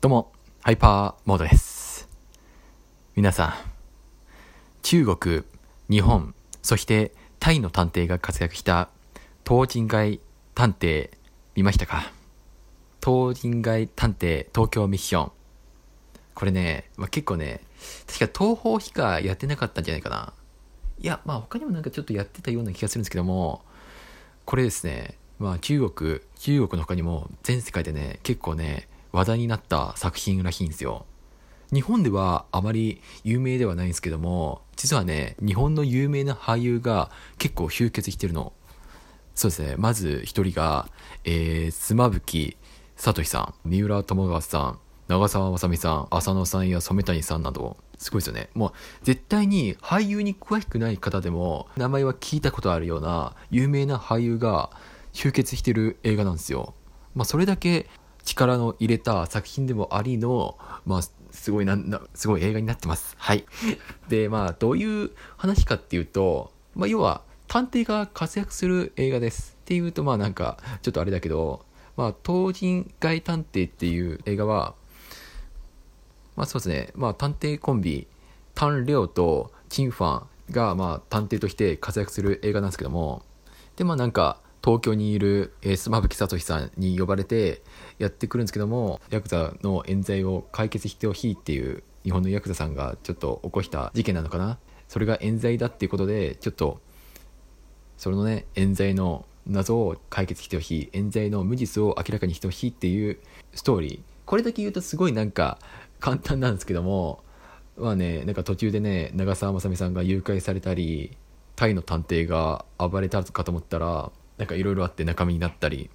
どうも、ハイパーモードです。皆さん、中国、日本、そしてタイの探偵が活躍した東人街探偵見ましたか？東人街探偵東京ミッション。これね、まあ、結構ね、確か東宝しかやってなかったんじゃないかな。いや、まあ他にもなんかちょっとやってたような気がするんですけども、これですね、まあ中国、中国の他にも全世界でね、結構ね、話題になった作品らしいんですよ。日本ではあまり有名ではないんですけども、実はね、日本の有名な俳優が結構集結してるの。そうですね、まず一人が、えー、妻夫木聡さん、三浦友和さん、長澤まさみさん、浅野さんや染谷さんなど、すごいですよね。もう絶対に俳優に詳しくない方でも名前は聞いたことあるような有名な俳優が集結してる映画なんですよ。まあそれだけ力の入れた作品でもありの、まあすごいな、なすごい映画になってます。はい。で、まあどういう話かっていうと、まあ要は探偵が活躍する映画です。っていうとまあなんかちょっとあれだけど、まあ東人街探偵っていう映画は、まあそうですね、まあ探偵コンビ、タン・レオとチン・ファンがまあ探偵として活躍する映画なんですけども、でまあなんか東京にいる、えー、妻夫木聡さんに呼ばれてやってくるんですけども、ヤクザの冤罪を解決してほしいっていう日本のヤクザさんがちょっと起こした事件なのかな。それが冤罪だっていうことで、ちょっと、それのね、冤罪の謎を解決してほしい、冤罪の無実を明らかにしてほしいっていうストーリー。これだけ言うとすごいなんか簡単なんですけども、まあね、なんか途中でね、長澤まさみさんが誘拐されたり、タイの探偵が暴れたかと思ったら、なんかいろいろあって中身になったり、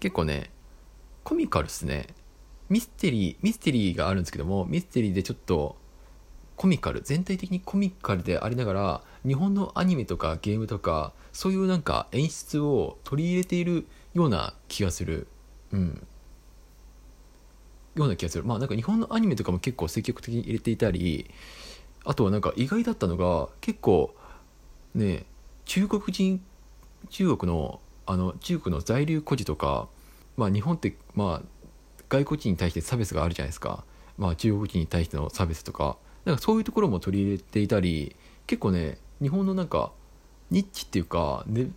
結構ね、コミカルっすね。ミステリー、ミステリーがあるんですけども、ミステリーでちょっとコミカル、全体的にコミカルでありながら、日本のアニメとかゲームとか、そういうなんか演出を取り入れているような気がする。うん。ような気がする。まあなんか日本のアニメとかも結構積極的に入れていたり、あとはなんか意外だったのが、結構ね、中国人、中国の、あの、中国の在留孤児とか、まあ日本って、まあ外国人に対して差別があるじゃないですか。まあ中国人に対しての差別とか、なんかそういうところも取り入れていたり、結構ね、日本のなんか、ニッチっていうか、ね、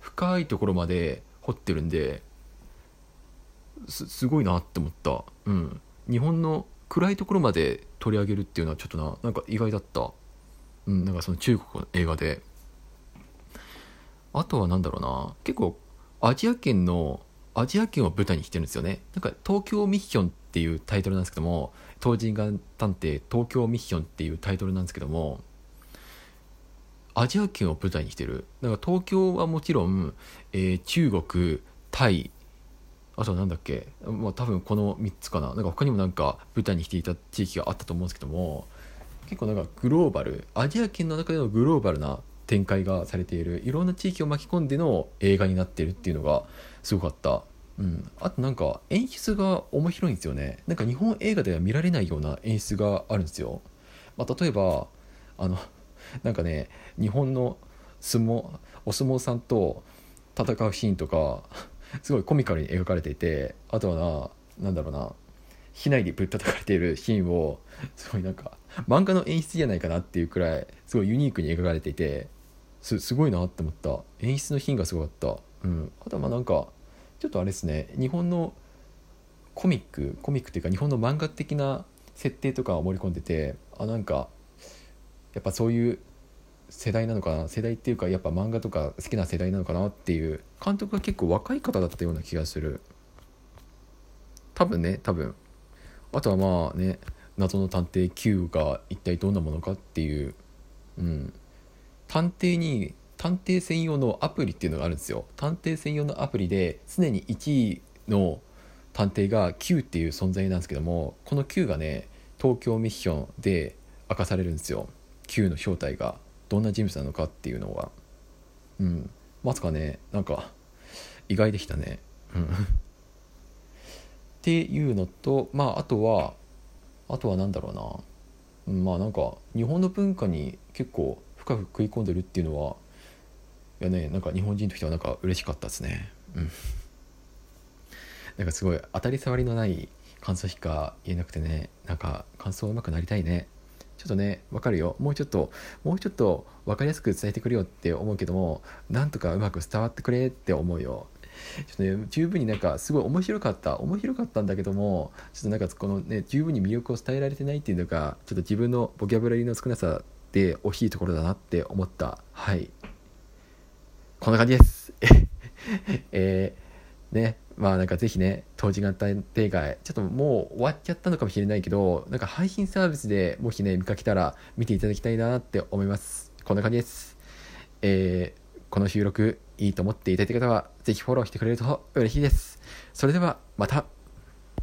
深いところまで掘ってるんで、すごいなって思った。うん。日本の暗いところまで取り上げるっていうのはちょっとな、なんか意外だった。うん、なんかその中国の映画で。あとはなんだろうな、結構アジア圏の、アジア圏を舞台にしてるんですよね。なんか東京ミッションっていうタイトルなんですけども、東人眼探偵東京ミッションっていうタイトルなんですけども、アジア圏を舞台にしてる。だから東京はもちろん、えー中国、タイ、あとはなんだっけ、まあ多分この3つかな。なんか他にもなんか舞台にしていた地域があったと思うんですけども、結構なんかグローバル、アジア圏の中でのグローバルな展開がされている、いろんな地域を巻き込んでの映画になっているっていうのがすごかった。うん。あとなんか演出が面白いんですよね。なんか日本映画では見られないような演出があるんですよ。まあ例えば、あの、なんかね、日本の相撲、お相撲さんと戦うシーンとか、すごいコミカルに描かれていて、あとはな、なんだろうな、機内でぶったたかれているシーンを、すごいなんか、漫画の演出じゃないかなっていうくらい、すごいユニークに描かれていて、すすごいなって思った。演出の品がすごかった。うん。あとはまあなんか、ちょっとあれですね、日本のコミック、コミックっていうか日本の漫画的な設定とかを盛り込んでて、あ、なんか、やっぱそういう世代なのかな世代っていうかやっぱ漫画とか好きな世代なのかなっていう監督が結構若い方だったような気がする多分ね多分あとはまあね謎の探偵 Q が一体どんなものかっていううん探偵に探偵専用のアプリっていうのがあるんですよ。探偵専用のアプリで常に1位の探偵が Q っていう存在なんですけどもこの Q がね東京ミッションで明かされるんですよ。Q の正体が。どんな人物なのかっていうのはうん。まさかねなんか意外でしたね。うん。っていうのとまああとはあとは何だろうな。まあなんか日本の文化に結構深く食い込んでるっていうのはいやねなんか日本人としてはなんか嬉しかったですね。うん。なんかすごい当たり障りのない感想しか言えなくてねなんか感想うまくなりたいね。ちょっとねわかるよ。もうちょっともうちょっと分かりやすく伝えてくれよって思うけどもなんとかうまく伝わってくれって思うよ。ちょっとね十分になんかすごい面白かった。面白かったんだけどもちょっとなんかこのね十分に魅力を伝えられてないっていうのがちょっと自分のボキャブラリーの少なさで大きいところだなって思ったはいこんな感じです えー、ねまあなんかぜひね、当時型定外、ちょっともう終わっちゃったのかもしれないけど、なんか配信サービスでもしね、見かけたら見ていただきたいなって思います。こんな感じです。えー、この収録いいと思っていただいた方は、ぜひフォローしてくれると嬉しいです。それではまた。